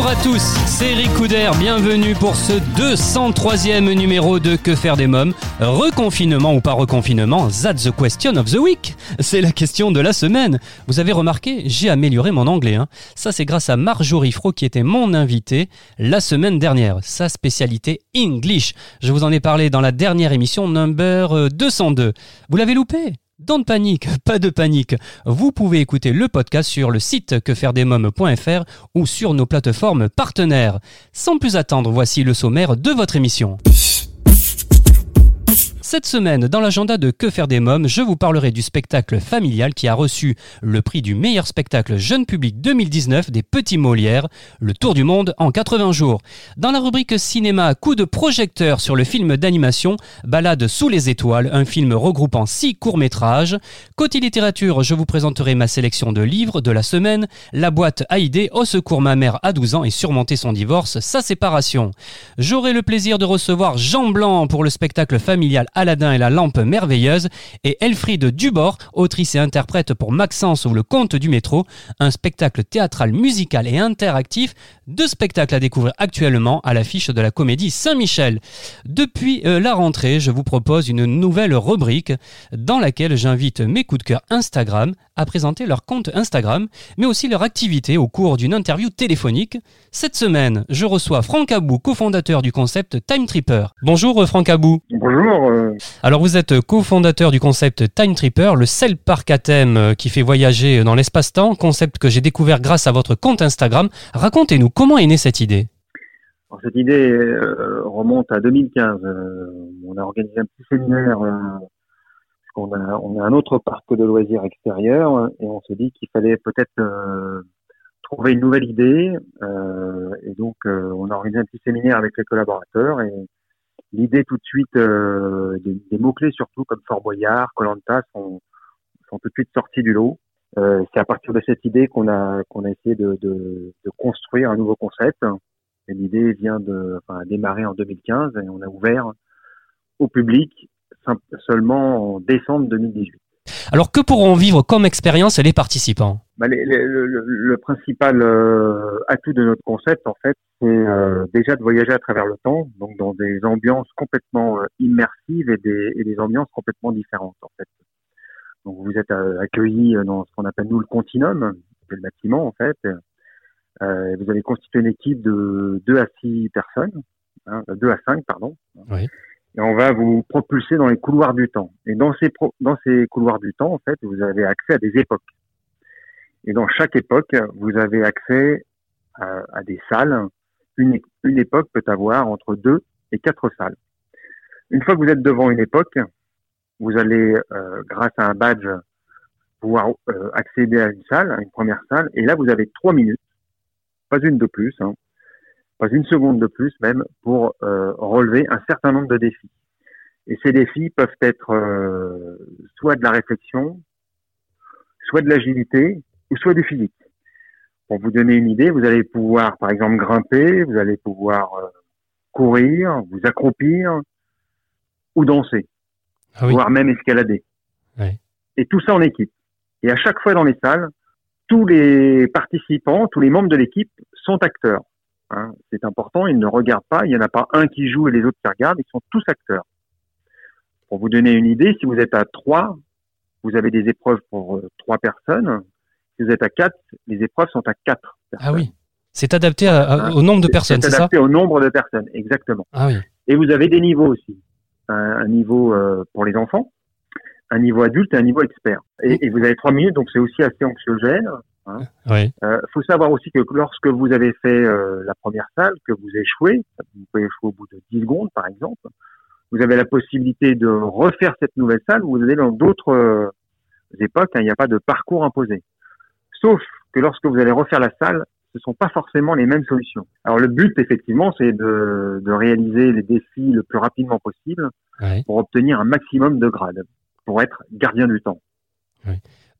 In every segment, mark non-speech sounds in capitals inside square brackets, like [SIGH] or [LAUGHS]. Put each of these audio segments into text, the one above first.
Bonjour à tous, c'est Eric Couder, bienvenue pour ce 203e numéro de Que faire des mômes? Reconfinement ou pas reconfinement, that's the question of the week C'est la question de la semaine Vous avez remarqué, j'ai amélioré mon anglais. Hein. Ça c'est grâce à Marjorie Fro qui était mon invitée la semaine dernière. Sa spécialité English. Je vous en ai parlé dans la dernière émission number 202. Vous l'avez loupé? Don't panique, pas de panique. Vous pouvez écouter le podcast sur le site quefairedesmoms.fr ou sur nos plateformes partenaires. Sans plus attendre, voici le sommaire de votre émission. Cette semaine, dans l'agenda de Que faire des mômes, je vous parlerai du spectacle familial qui a reçu le prix du meilleur spectacle jeune public 2019 des Petits Molières, Le Tour du Monde en 80 jours. Dans la rubrique cinéma, coup de projecteur sur le film d'animation Balade sous les étoiles, un film regroupant six courts-métrages. Côté littérature, je vous présenterai ma sélection de livres de la semaine, La boîte Haïdé, Au secours ma mère à 12 ans et surmonter son divorce, sa séparation. J'aurai le plaisir de recevoir Jean Blanc pour le spectacle familial Aladdin et la lampe merveilleuse et Elfriede Dubord, autrice et interprète pour Maxence ou le conte du métro, un spectacle théâtral musical et interactif, deux spectacles à découvrir actuellement à l'affiche de la comédie Saint-Michel. Depuis euh, la rentrée, je vous propose une nouvelle rubrique dans laquelle j'invite mes coups de cœur Instagram à présenter leur compte Instagram, mais aussi leur activité au cours d'une interview téléphonique. Cette semaine, je reçois Franck Abou, cofondateur du concept Time Tripper. Bonjour euh, Franck Abou. Bonjour. euh, Alors vous êtes cofondateur du concept Time Tripper, le seul parc à thème euh, qui fait voyager dans l'espace-temps, concept que j'ai découvert grâce à votre compte Instagram. Racontez-nous comment est née cette idée? alors, cette idée euh, remonte à 2015. Euh, on a organisé un petit séminaire. Euh, qu'on a, on a un autre parc de loisirs extérieur euh, et on s'est dit qu'il fallait peut-être euh, trouver une nouvelle idée. euh, et donc, euh, on a organisé un petit séminaire avec les collaborateurs et l'idée tout de suite, euh, des, des mots-clés surtout comme Fort Boyard, Colanta sont, sont tout de suite sortis du lot. Euh, c'est à partir de cette idée qu'on a qu'on a essayé de, de, de construire un nouveau concept. Et l'idée vient de enfin, a démarré en 2015 et on a ouvert au public seulement en décembre 2018. Alors que pourront vivre comme expérience les participants? Bah, les- les- le, le- le principal euh, atout de notre concept, en fait, c'est euh, déjà de voyager à travers le temps, donc dans des ambiances complètement euh, immersives et des, et des ambiances complètement différentes, en fait. Donc vous êtes accueillis dans ce qu'on appelle nous le continuum, c'est le bâtiment, en fait. Vous allez constituer une équipe de 2 à 6 personnes, hein, 2 à 5, pardon. Oui. On va vous propulser dans les couloirs du temps. Et dans ces, couloirs du temps, en fait, vous avez accès à des époques. Et dans chaque époque, vous avez accès à, des salles. Une époque peut avoir entre deux et quatre salles. Une fois que vous êtes devant une époque, vous allez, euh, grâce à un badge, pouvoir euh, accéder à une salle, à une première salle. Et là, vous avez trois minutes, pas une de plus, hein, pas une seconde de plus même, pour euh, relever un certain nombre de défis. Et ces défis peuvent être euh, soit de la réflexion, soit de l'agilité, ou soit du physique. Pour vous donner une idée, vous allez pouvoir, par exemple, grimper, vous allez pouvoir euh, courir, vous accroupir ou danser, Ah oui. voire même escalader. Ouais. Et tout ça en équipe. Et à chaque fois dans les salles, tous les participants, tous les membres de l'équipe sont acteurs. Hein. C'est important, ils ne regardent pas, il n'y en a pas un qui joue et les autres qui regardent, ils sont tous acteurs. Pour vous donner une idée, si vous êtes à trois, vous avez des épreuves pour euh, trois personnes. Si vous êtes à quatre, les épreuves sont à quatre personnes. Ah oui. C'est adapté à- à- au nombre de personnes, c'est ça adapté au nombre de personnes, exactement. Ah oui. Et vous avez des niveaux aussi. Un, un niveau euh, pour les enfants, un niveau adulte et un niveau expert. Et, et vous avez trois minutes, donc c'est aussi assez anxiogène. Oui. Euh, faut savoir aussi que lorsque vous avez fait euh, la première salle, que vous échouez, vous pouvez échouer au bout de 10 secondes par exemple, vous avez la possibilité de refaire cette nouvelle salle. Vous allez dans d'autres euh, époques, hein, il n'y a pas de parcours imposé. Sauf que lorsque vous allez refaire la salle, ce sont pas forcément les mêmes solutions. Alors le but, effectivement, c'est de, de réaliser les défis le plus rapidement possible Ouais. pour obtenir un maximum de grades, pour être gardien du temps.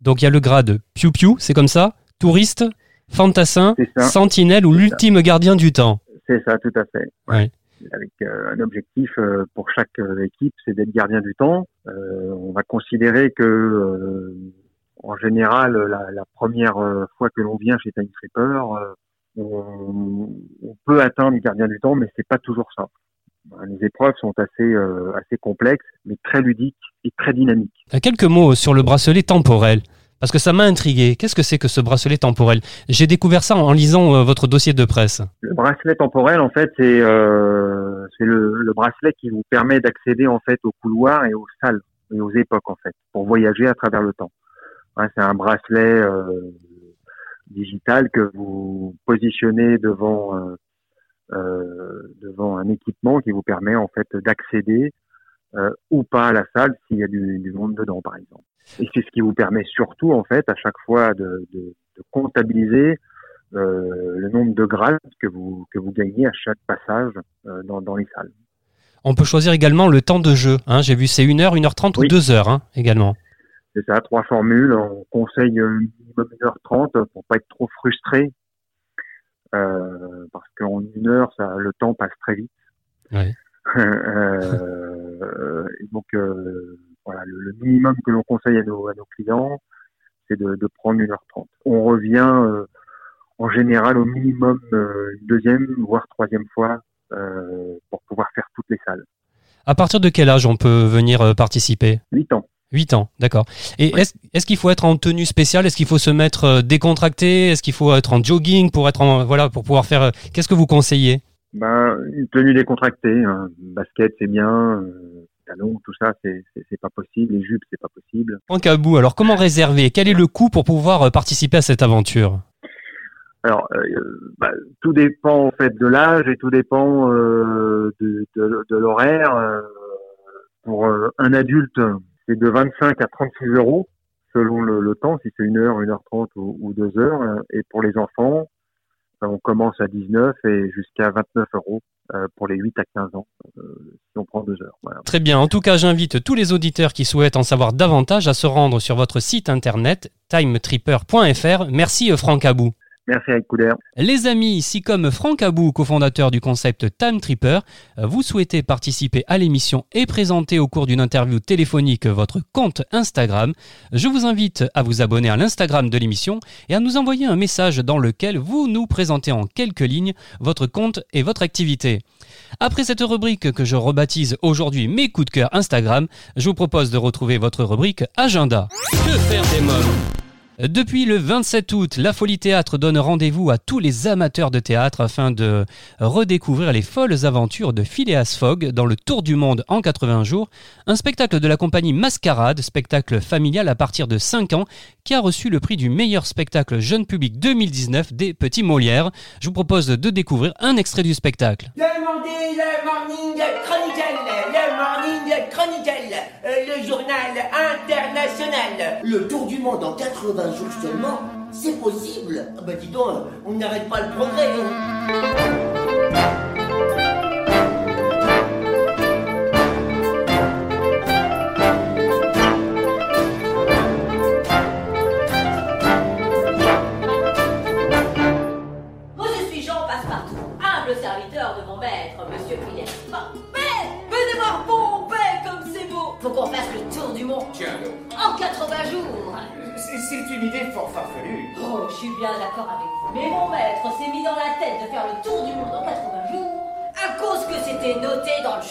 Donc il y a le grade Piu Piu, c'est comme ça? Touriste, fantassin, sentinelle ou l'ultime gardien du temps C'est ça, tout à fait. Ouais. Avec euh, un objectif euh, pour chaque euh, équipe, c'est d'être gardien du temps. Euh, on va considérer que, euh, en général, la, la première fois que l'on vient chez Time Tripper, on, on peut atteindre gardien du temps, mais c'est pas toujours ça. Les épreuves sont assez euh, assez complexes, mais très ludiques et très dynamiques. Euh, Quelques mots sur le bracelet temporel. Parce que ça m'a intrigué. Qu'est-ce que c'est que ce bracelet temporel? J'ai découvert ça en lisant euh, votre dossier de presse. Le bracelet temporel, en fait, c'est euh, le, le bracelet qui vous permet d'accéder en fait aux couloirs et aux salles et aux époques en fait pour voyager à travers le temps. Hein, c'est un bracelet euh, digital que vous positionnez devant euh, euh, devant un équipement qui vous permet en fait d'accéder ou pas à la salle s'il y a du, du monde dedans, par exemple. Et c'est ce qui vous permet surtout en fait à chaque fois de, de, de comptabiliser euh, le nombre de grades que vous que vous gagnez à chaque passage euh, dans, dans les salles. On peut choisir également le temps de jeu. Hein. J'ai vu c'est 1 heure, 1h30 ou Oui. 2 heures hein, également. C'est ça, trois formules. On conseille minimum 1h30 pour pas être trop frustré. Euh, parce qu'en une heure, ça, le temps passe très vite. Ouais. [LAUGHS] Et donc, voilà, le, le minimum que l'on conseille à nos, à nos clients, c'est de, de prendre 1h30. On revient euh, en général au minimum euh, une deuxième, voire troisième fois euh, pour pouvoir faire toutes les salles. À partir de quel âge on peut venir participer? 8 ans. 8 ans, d'accord. Et Oui. est-ce qu'il faut être en tenue spéciale? Est-ce qu'il faut se mettre décontracté? Est-ce qu'il faut être en jogging pour être en voilà pour pouvoir faire Qu'est-ce que vous conseillez? Ben, une tenue décontractée, hein. basket c'est bien, euh, tout ça c'est pas possible, les jupes c'est pas possible. Franck Abou, alors comment réserver? Quel est le coût pour pouvoir euh, participer à cette aventure? Alors euh, bah, tout dépend en fait de l'âge et tout dépend euh, de, de, de l'horaire. pour un adulte, c'est de 25 à 36 euros selon le, le temps, si c'est une heure, une heure trente ou, ou deux heures. Et pour les enfants, ben, on commence à 19 et jusqu'à 29 euros pour les 8 à 15 ans, euh, si on prend deux heures. Voilà. Très bien. En tout cas, j'invite tous les auditeurs qui souhaitent en savoir davantage à se rendre sur votre site internet timetripper.fr. Merci euh, Franck Abou. Merci avec Couder. Les amis, si comme Franck Abou, cofondateur du concept Time Tripper, euh, vous souhaitez participer à l'émission et présenter au cours d'une interview téléphonique votre compte Instagram, je vous invite à vous abonner à l'Instagram de l'émission et à nous envoyer un message dans lequel vous nous présentez en quelques lignes votre compte et votre activité. Après cette rubrique que je rebaptise aujourd'hui mes coups de cœur Instagram, je vous propose de retrouver votre rubrique Agenda. Que faire des mômes? Depuis le 27 août, la Folie Théâtre donne rendez-vous à tous les amateurs de théâtre afin de redécouvrir les folles aventures de Phileas Fogg dans le Tour du Monde en 80 jours, un spectacle de la compagnie Mascarade, spectacle familial à partir de 5 ans, qui a reçu le prix du meilleur spectacle jeune public 2019 des Petits Molières. Je vous propose de découvrir un extrait du spectacle. Le Morning Chronicle, le Morning Chronicle, euh, le journal international. Le tour du monde en 80 jours seulement, c'est possible Ah Bah dis donc, on n'arrête pas le progrès. hein.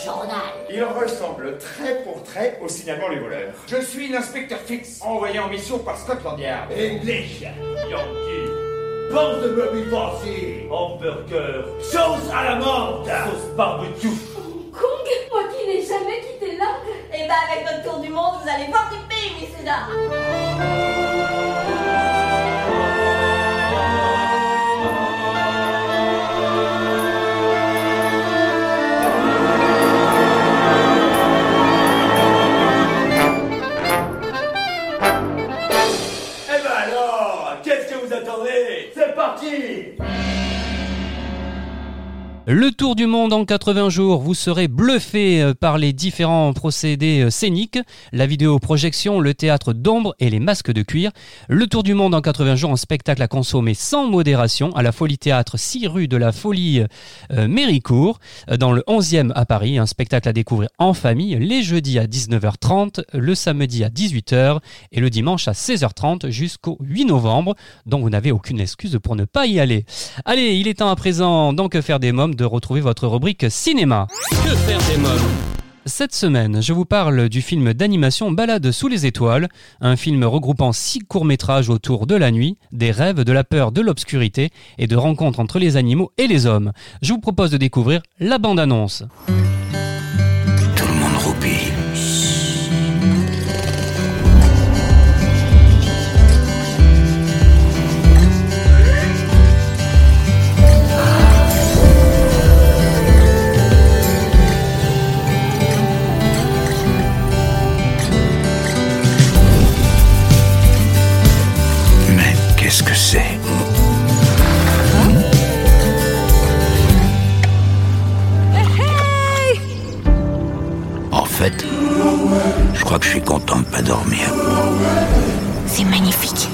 Journal. Il ressemble trait pour trait au signalement les voleurs. Je suis l'inspecteur Fix, envoyé en mission par Scotland Yard. English, Yankee, Porte de meubles farcis, hamburger, sauce à la menthe, sauce barbecue. Kong, moi qui n'ai jamais quitté là Eh ben avec notre tour du monde, vous allez voir du pays, messieurs tour du monde en 80 jours, vous serez bluffé euh, par les différents procédés euh, scéniques, la vidéoprojection, le théâtre d'ombre et les masques de cuir. Le tour du monde en 80 jours, un spectacle à consommer sans modération à la Folie Théâtre 6 rue de la Folie euh, Méricourt, dans le 11e à Paris, un spectacle à découvrir en famille les jeudis à 19h30, le samedi à 18h et le dimanche à 16h30 jusqu'au 8 novembre, donc vous n'avez aucune excuse pour ne pas y aller. Allez, il est temps à présent donc faire des mômes de retrouver votre rubrique cinéma. Que faire des mômes Cette semaine, je vous parle du film d'animation Balade sous les étoiles, un film regroupant six courts-métrages autour de la nuit, des rêves, de la peur, de l'obscurité et de rencontres entre les animaux et les hommes. Je vous propose de découvrir la bande-annonce. Tout le monde roupille. Fait, je crois que je suis content de pas dormir. C'est magnifique.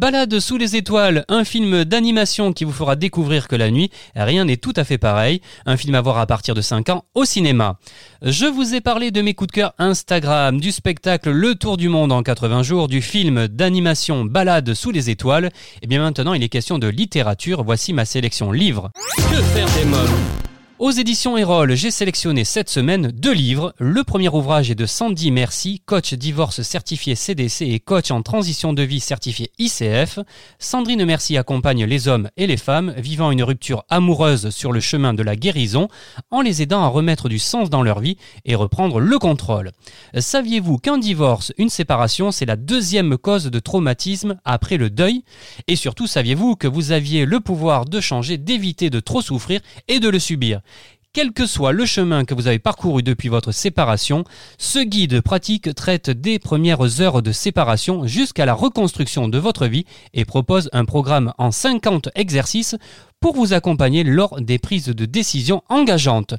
Balade sous les étoiles, un film d'animation qui vous fera découvrir que la nuit, rien n'est tout à fait pareil. Un film à voir à partir de 5 ans au cinéma. Je vous ai parlé de mes coups de cœur Instagram, du spectacle Le Tour du Monde en 80 jours, du film d'animation Balade sous les étoiles. Et bien maintenant, il est question de littérature. Voici ma sélection livres. Que faire des mômes? Aux éditions Erol, j'ai sélectionné cette semaine deux livres. Le premier ouvrage est de Sandy Merci, coach divorce certifié CDC et coach en transition de vie certifié ICF. Sandrine Merci accompagne les hommes et les femmes vivant une rupture amoureuse sur le chemin de la guérison en les aidant à remettre du sens dans leur vie et reprendre le contrôle. Saviez-vous qu'un divorce, une séparation, c'est la deuxième cause de traumatisme après le deuil? Et surtout, saviez-vous que vous aviez le pouvoir de changer, d'éviter de trop souffrir et de le subir? Quel que soit le chemin que vous avez parcouru depuis votre séparation, ce guide pratique traite des premières heures de séparation jusqu'à la reconstruction de votre vie et propose un programme en 50 exercices pour vous accompagner lors des prises de décision engageantes.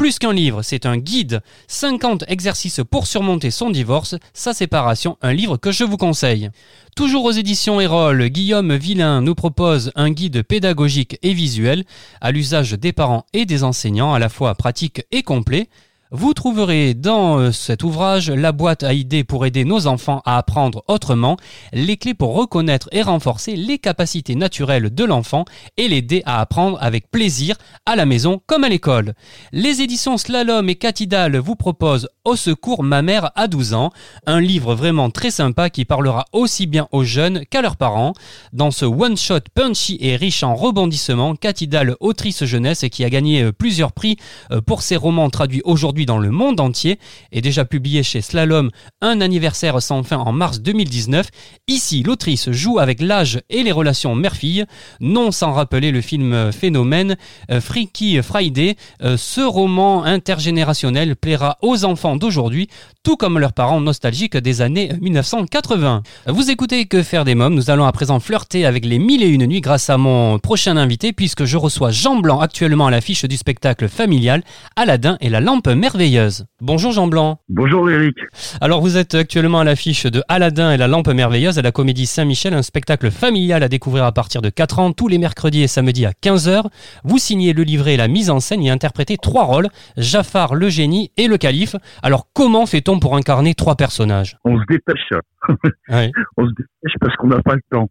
Plus qu'un livre, c'est un guide. 50 exercices pour surmonter son divorce, sa séparation, un livre que je vous conseille. Toujours aux éditions Erol, Guillaume Villain nous propose un guide pédagogique et visuel à l'usage des parents et des enseignants, à la fois pratique et complet. Vous trouverez dans euh, cet ouvrage la boîte à idées pour aider nos enfants à apprendre autrement, les clés pour reconnaître et renforcer les capacités naturelles de l'enfant et l'aider à apprendre avec plaisir à la maison comme à l'école. Les éditions Slalom et Catidal vous proposent Au secours ma mère à 12 ans, un livre vraiment très sympa qui parlera aussi bien aux jeunes qu'à leurs parents. Dans ce one-shot punchy et riche en rebondissements, Catidal, autrice jeunesse qui a gagné euh, plusieurs prix euh, pour ses romans traduits aujourd'hui dans le monde entier, est déjà publié chez Slalom Un anniversaire sans fin en mars 2019. Ici, l'autrice joue avec l'âge et les relations mère-fille, non sans rappeler le film euh, phénomène euh, Freaky Friday. Euh, ce roman intergénérationnel plaira aux enfants d'aujourd'hui, tout comme leurs parents nostalgiques des années 1980. Vous écoutez Que faire des mômes? Nous allons à présent flirter avec les mille et une nuits grâce à mon prochain invité, puisque je reçois Jean Blanc actuellement à l'affiche du spectacle familial Aladdin et la lampe merveilleuse. Bonjour Jean Blanc. Bonjour Eric. Alors vous êtes actuellement à l'affiche de Aladdin et la lampe merveilleuse à la Comédie Saint-Michel, un spectacle familial à découvrir à partir de 4 ans, tous les mercredis et samedis à 15h. Vous signez le livret et la mise en scène et interprétez trois rôles, Jafar, le génie et le calife. Alors comment fait-on pour incarner trois personnages On se dépêche. [LAUGHS] Ouais. On se dépêche parce qu'on n'a pas le temps.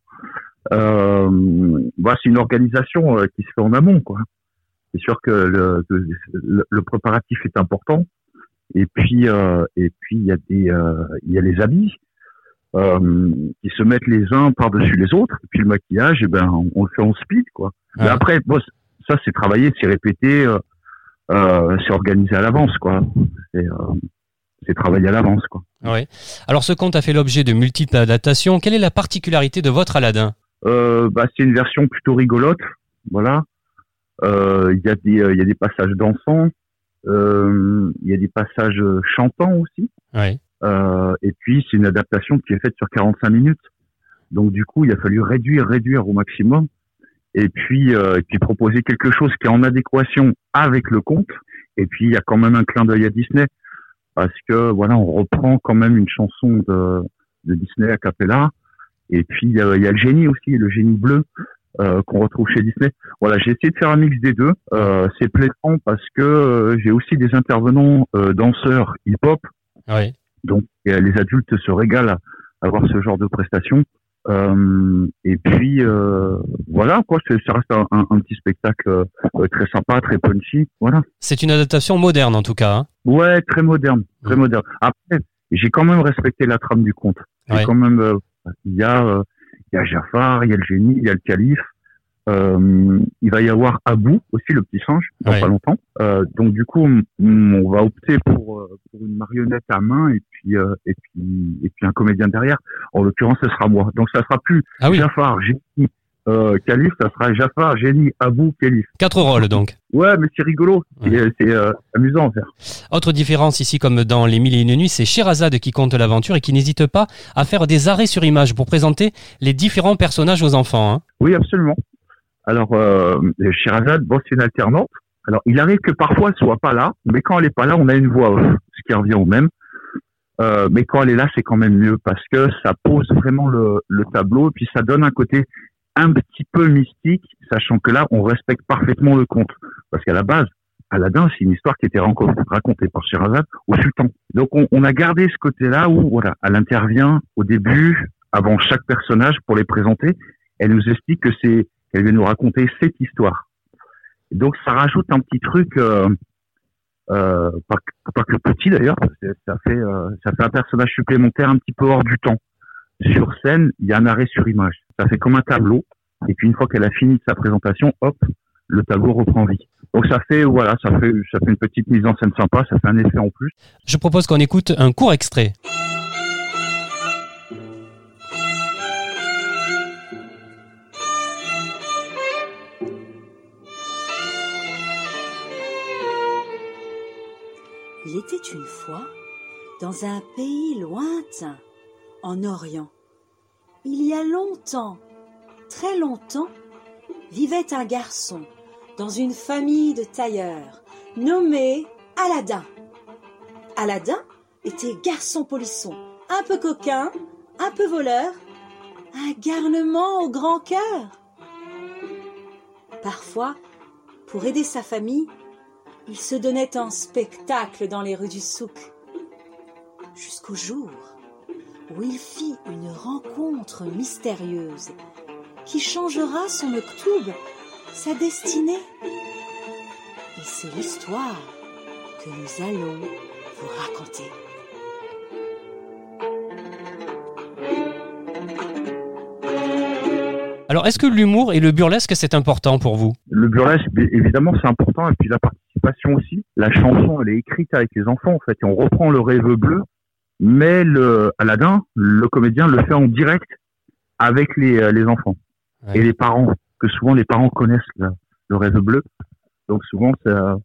Euh, bah, c'est une organisation euh, qui se fait en amont, quoi. C'est sûr que le, le, le préparatif est important. Et puis, euh, et puis il y a des, euh, il y a les habits qui se mettent les uns par-dessus les autres. Et puis le maquillage, eh ben, on, on le fait en speed, quoi. Mais après, bon, ça c'est travaillé, c'est répété, euh, c'est organisé à l'avance, quoi. Euh, c'est travaillé à l'avance, quoi. Alors ce conte a fait l'objet de multiples adaptations. Quelle est la particularité de votre Aladdin? Euh, bah, c'est une version plutôt rigolote, voilà. Euh, Il y a des, euh, il y a des passages dansants, euh, il y a des passages chantants aussi. Et puis c'est une adaptation qui est faite sur 45 minutes. Donc du coup, il a fallu réduire, réduire au maximum, et puis et puis proposer quelque chose qui est en adéquation avec le conte. Et puis il y a quand même un clin d'œil à Disney parce que voilà, on reprend quand même une chanson de, de Disney a cappella. Et puis il y a, il y a le génie aussi, le génie bleu euh, qu'on retrouve chez Disney. Voilà, j'ai essayé de faire un mix des deux. Euh, c'est plaisant parce que euh, j'ai aussi des intervenants danseurs hip-hop. Ouais. Donc les adultes se régalent à avoir ce genre de prestations. Euh, et puis euh, voilà quoi, ça reste un, un- un petit spectacle euh, très sympa, très punchy. Voilà. C'est une adaptation moderne en tout cas. hein. Ouais, très moderne, très moderne. Après, j'ai quand même respecté la trame du conte. J'ai quand même, euh, il y a, euh, il y a Jafar, il y a le génie, il y a le calife. Euh, il va y avoir Abou aussi, le petit singe, dans Ouais. pas longtemps. Euh, donc du coup, on, on va opter pour, euh, pour une marionnette à main et puis euh, et puis et puis un comédien derrière. En l'occurrence, ce sera moi. Donc ça sera plus Ah oui. Jafar, génie, euh, calife, ça sera Jafar, génie, Abou, calife. Quatre rôles donc. Ouais, mais c'est rigolo, c'est c'est, euh, amusant à faire. Autre différence ici, comme dans Les Mille et Une Nuits, c'est Sherazade qui compte l'aventure et qui n'hésite pas à faire des arrêts sur image pour présenter les différents personnages aux enfants. hein. Oui, absolument. Alors, euh, Sherazade, bon, c'est une alternante. Alors, il arrive que parfois elle soit pas là, mais quand elle est pas là, on a une voix off, ce qui revient au même. Euh, mais quand elle est là, c'est quand même mieux parce que ça pose vraiment le, le tableau et puis ça donne un côté un petit peu mystique, sachant que là, on respecte parfaitement le conte. Parce qu'à la base, Aladdin, c'est une histoire qui était racontée par Sherazade au sultan. Donc, on, on a gardé ce côté-là où, voilà, elle intervient au début, avant chaque personnage pour les présenter. Elle nous explique que c'est qu'elle vient nous raconter cette histoire. Donc ça rajoute un petit truc, euh, euh, pas, que- pas que petit d'ailleurs, ça fait euh, ça fait un personnage supplémentaire un petit peu hors du temps. Sur scène, il y a un arrêt sur image. Ça fait comme un tableau. Et puis une fois qu'elle a fini sa présentation, hop, le tableau reprend vie. Donc ça fait voilà, ça fait une petite mise en scène sympa, ça fait un effet en plus. Je propose qu'on écoute un court extrait. Il était une fois, dans un pays lointain, en Orient, il y a longtemps, très longtemps, vivait un garçon dans une famille de tailleurs nommé Aladdin. Aladdin était garçon polisson, un peu coquin, un peu voleur, un garnement au grand cœur. Parfois, pour aider sa famille, il se donnait en spectacle dans les rues du souk. Jusqu'au jour où il fit une rencontre mystérieuse qui changera son octobre, sa destinée. Et c'est l'histoire que nous allons vous raconter. Alors, est-ce que l'humour et le burlesque, c'est important pour vous? Le burlesque, évidemment, c'est important, et puis la participation aussi. La chanson, elle est écrite avec les enfants, en fait, et on reprend le rêve bleu, mais le Aladdin, le comédien, le fait en direct avec les, euh, les enfants. Et les parents, que souvent les parents connaissent le, le rêve bleu, donc souvent ça,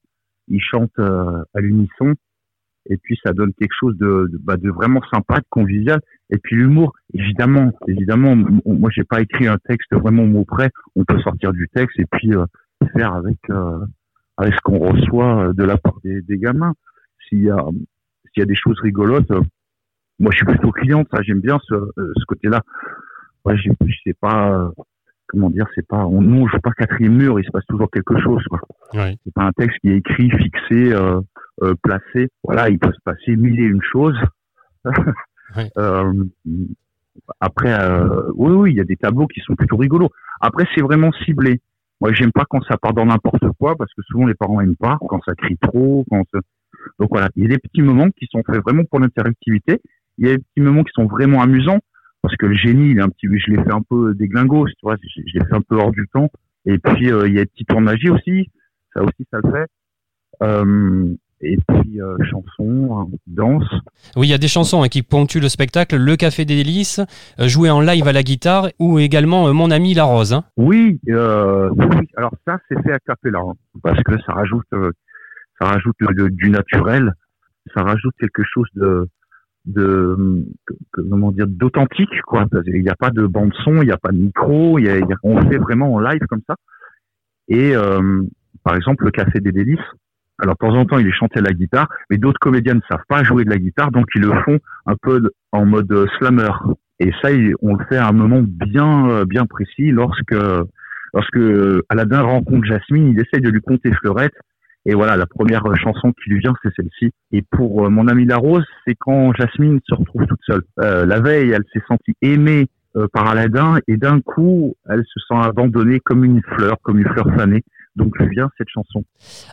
ils chantent euh, à l'unisson, et puis ça donne quelque chose de, de, bah, de vraiment sympa, de convivial, et puis l'humour, évidemment, évidemment, moi j'ai pas écrit un texte vraiment mot près, on peut sortir du texte et puis euh, faire avec euh, avec ce qu'on reçoit euh, de la part des, des gamins? S'il y a s'il y a des choses rigolotes, euh, moi je suis plutôt cliente, ça j'aime bien ce, euh, ce côté-là. Ouais, je sais pas euh, comment dire, c'est pas on, on joue pas quatrième mur, il se passe toujours quelque chose quoi. Ouais. C'est pas un texte qui est écrit, fixé, euh, euh, placé. Voilà, il peut se passer mille et une choses. [LAUGHS] Euh, après, euh, oui, oui, il y a des tableaux qui sont plutôt rigolos. Après, c'est vraiment ciblé. Moi, j'aime pas quand ça part dans n'importe quoi parce que souvent les parents aiment pas quand ça crie trop. Quand ça- donc voilà, il y a des petits moments qui sont faits vraiment pour l'interactivité. Il y a des petits moments qui sont vraiment amusants parce que le génie, il est un petit, je l'ai fait un peu déglingos, tu vois, je, l'ai fait un peu hors du temps. Et puis euh, il y a des petits magie aussi, ça aussi ça le fait. Euh, et puis euh, chansons, hein, danse. Oui, il y a des chansons hein, qui ponctuent le spectacle, Le Café des Délices, euh, joué en live à la guitare, ou également euh, Mon ami la Rose. Hein. Oui, euh, oui, alors ça c'est fait à capella, hein, parce que ça rajoute, ça rajoute le- du naturel, ça rajoute quelque chose de, comment dire, d'authentique quoi. Qu'il n'y a pas de bande son, il n'y a pas de micro, il y a- il y a- on fait vraiment en live comme ça. Et par exemple, le Café des Délices. Alors, de temps en temps, il est chanté à la guitare, mais d'autres comédiens ne savent pas jouer de la guitare, donc ils le font un peu en mode euh, slammer. Et ça, on le fait à un moment bien, euh, bien précis lorsque, lorsque euh, Aladdin rencontre Jasmine, il essaye de lui conter Fleurette. Et voilà, la première chanson qui lui vient, c'est celle-ci. Et pour mon ami La Rose, c'est quand Jasmine se retrouve toute seule. Euh, la veille, elle s'est sentie aimée euh, par Aladdin, et d'un coup, elle se sent abandonnée comme une fleur, comme une fleur fanée. Donc lui vient cette chanson.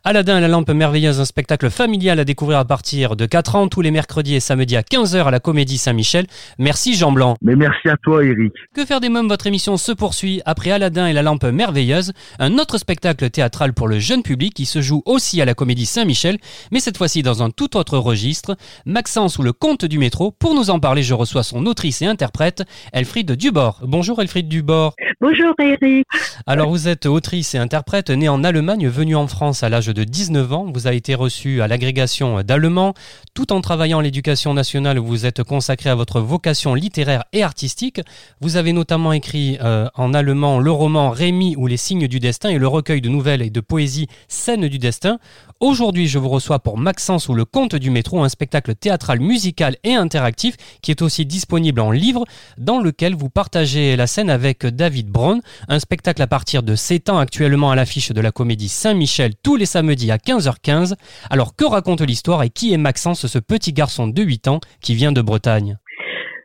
Aladdin et la lampe merveilleuse, un spectacle familial à découvrir à partir de 4 ans, tous les mercredis et samedis à 15h à la Comédie Saint-Michel. Merci Jean Blanc. Mais merci à toi, Eric. Que faire des mômes, votre émission se poursuit après Aladdin et la lampe merveilleuse, un autre spectacle théâtral pour le jeune public qui se joue aussi à la Comédie Saint-Michel, mais cette fois-ci dans un tout autre registre. Maxence ou le comte du métro. Pour nous en parler, je reçois son autrice et interprète, Elfriede Dubord. Bonjour Elfriede Dubord. Bonjour Eric. Alors vous êtes autrice et interprète née en Allemagne, venue en France à l'âge de 19 ans. Vous avez été reçue à l'agrégation d'allemand. Tout en travaillant à l'éducation nationale, vous vous êtes consacré à votre vocation littéraire et artistique. Vous avez notamment écrit euh, en allemand le roman Rémi ou les signes du destin et le recueil de nouvelles et de poésie Scènes du destin. Aujourd'hui, je vous reçois pour Maxence ou le conte du métro, un spectacle théâtral musical et interactif qui est aussi disponible en livre, dans lequel vous partagez la scène avec David Brown, un spectacle à partir de 7 ans actuellement à l'affiche de la comédie Saint-Michel tous les samedis à 15h15. Alors que raconte l'histoire et qui est Maxence, ce petit garçon de 8 ans qui vient de Bretagne?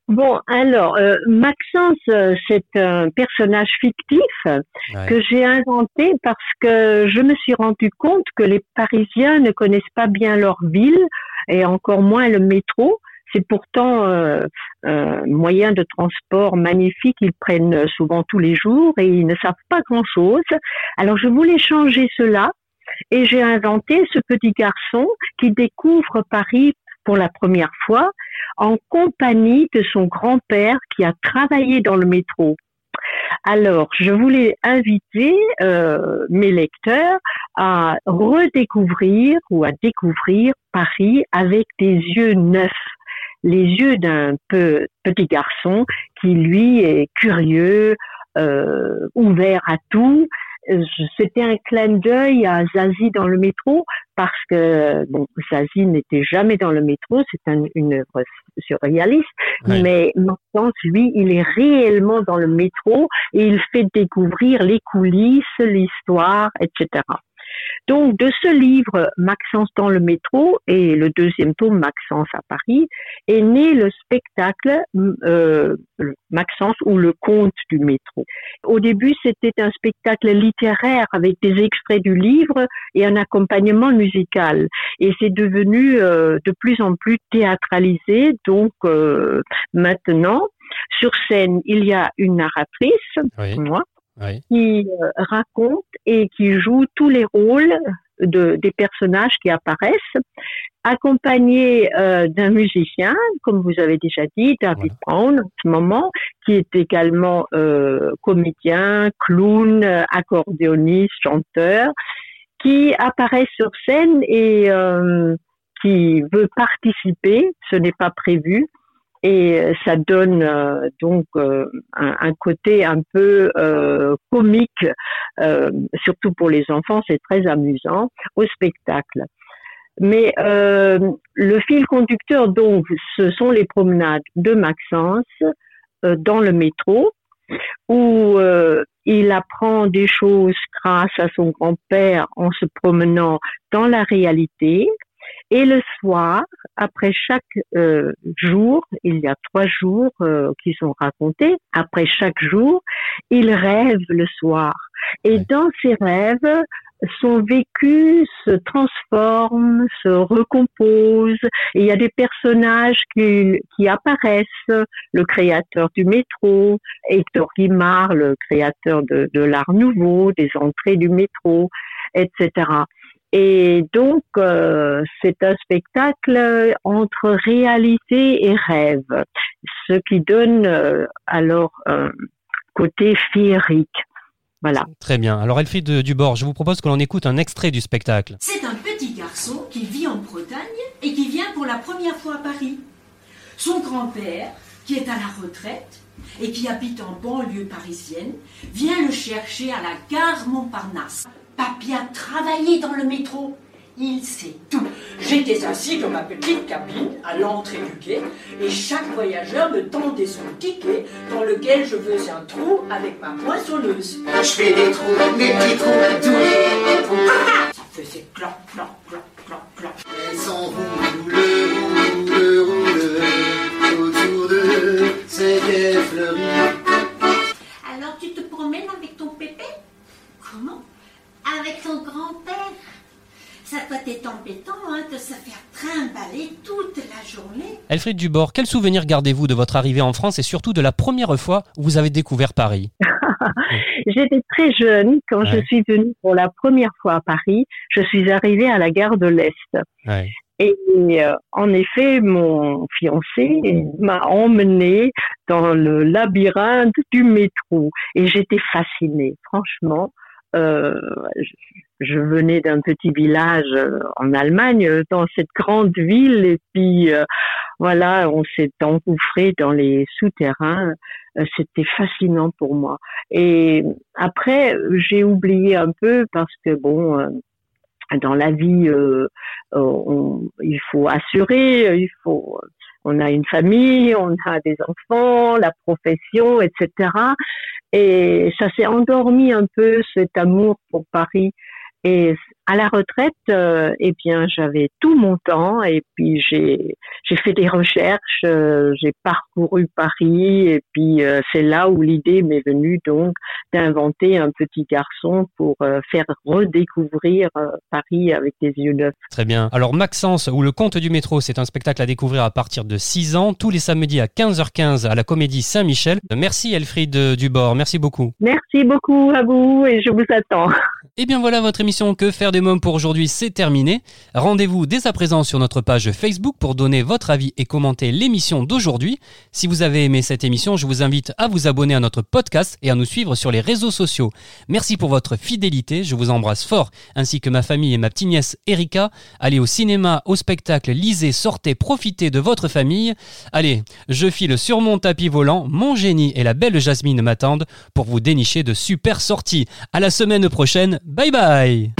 Bon, alors, euh, Maxence, euh, c'est un personnage fictif que j'ai inventé parce que je me suis rendu compte que les Parisiens ne connaissent pas bien leur ville et encore moins le métro. C'est pourtant euh, un moyen de transport magnifique. Ils prennent souvent tous les jours et ils ne savent pas grand-chose. Alors, je voulais changer cela et j'ai inventé ce petit garçon qui découvre Paris pour la première fois en compagnie de son grand-père qui a travaillé dans le métro. Alors, je voulais inviter euh, mes lecteurs à redécouvrir ou à découvrir Paris avec des yeux neufs, les yeux d'un petit garçon qui lui est curieux, euh, ouvert à tout. C'était un clin d'œil à Zazie dans le métro parce que bon, Zazie n'était jamais dans le métro, c'est un, une œuvre surréaliste, Ouais. mais Maxence, lui, il est réellement dans le métro et il fait découvrir les coulisses, l'histoire, etc. Donc, de ce livre, Maxence dans le métro et le deuxième tome, Maxence à Paris, est né le spectacle euh, Maxence ou le conte du métro. Au début, c'était un spectacle littéraire avec des extraits du livre et un accompagnement musical. Et c'est devenu euh, de plus en plus théâtralisé. Donc, euh, maintenant, sur scène, il y a une narratrice, moi, Oui. qui euh, raconte et qui joue tous les rôles de, des personnages qui apparaissent, accompagné euh, d'un musicien, comme vous avez déjà dit, David Brown, en ce moment, qui est également euh, comédien, clown, accordéoniste, chanteur, qui apparaît sur scène et qui veut participer. Ce n'est pas prévu et euh, ça donne euh, donc euh, un, côté un peu comique, surtout pour les enfants, c'est très amusant au spectacle. Mais le fil conducteur, donc, ce sont les promenades de Maxence dans le métro, où il apprend des choses grâce à son grand-père en se promenant dans la réalité. Et le soir, après chaque euh, jour, il y a trois jours euh, qui sont racontés, après chaque jour, il rêve le soir. Et dans ses rêves, son vécu se transforme, se recompose, et il y a des personnages qui, qui apparaissent, le créateur du métro, Hector Guimard, le créateur de, de l'art nouveau, des entrées du métro, etc. Et donc, euh, c'est un spectacle entre réalité et rêve, ce qui donne euh, alors un côté féerique. Voilà. Très bien. Alors Elfriede Dubord, je vous propose que l'on écoute un extrait du spectacle. C'est un petit garçon qui vit en Bretagne et qui vient pour la première fois à Paris. Son grand-père, qui est à la retraite et qui habite en banlieue parisienne, vient le chercher à la gare Montparnasse. Papy a travaillé dans le métro. Il sait tout. J'étais assis dans ma petite cabine à l'entrée du quai et chaque voyageur me tendait son ticket dans lequel je faisais un trou avec ma poinçonneuse. Je fais des trous, des petits trous, tous les trous. Ça faisait clop, clop, clop, clop, clop. Elles Ça doit être embêtant hein, de se faire trimballer toute la journée. Elfriede Dubord, quel souvenir gardez-vous de votre arrivée en France et surtout de la première fois où vous avez découvert Paris? [LAUGHS] J'étais très jeune quand je suis venue pour la première fois à Paris. Je suis arrivée à la gare de l'Est. Ouais. Et euh, en effet, mon fiancé m'a emmenée dans le labyrinthe du métro et j'étais fascinée. Franchement, euh, je, venais d'un petit village euh, en Allemagne, euh, dans cette grande ville, et puis voilà, on s'est engouffré dans les souterrains. C'était fascinant pour moi. Et après, j'ai oublié un peu parce que bon. dans la vie, il faut assurer, il faut, on a une famille, on a des enfants, la profession, etc. Et ça s'est endormi un peu cet amour pour Paris. Et à la retraite, euh, eh bien, j'avais tout mon temps et puis j'ai j'ai fait des recherches, euh, j'ai parcouru Paris et puis euh, c'est là où l'idée m'est venue donc d'inventer un petit garçon pour faire redécouvrir Paris avec des yeux neufs. Très bien. Alors Maxence ou le Conte du métro, c'est un spectacle à découvrir à partir de 6 ans, tous les samedis à 15h15 à la Comédie Saint-Michel. Merci Elfriede Dubord, merci beaucoup. Merci beaucoup à vous et je vous attends. [LAUGHS] Et bien voilà, votre émission Que faire des mômes pour aujourd'hui, c'est terminé. Rendez-vous dès à présent sur notre page Facebook pour donner votre avis et commenter l'émission d'aujourd'hui. Si vous avez aimé cette émission, je vous invite à vous abonner à notre podcast et à nous suivre sur les réseaux sociaux. Merci pour votre fidélité, je vous embrasse fort, ainsi que ma famille et ma petite nièce Erika. Allez au cinéma, au spectacle, lisez, sortez, profitez de votre famille. Allez, je file sur mon tapis volant, mon génie et la belle Jasmine m'attendent pour vous dénicher de super sorties. À la semaine prochaine, bye bye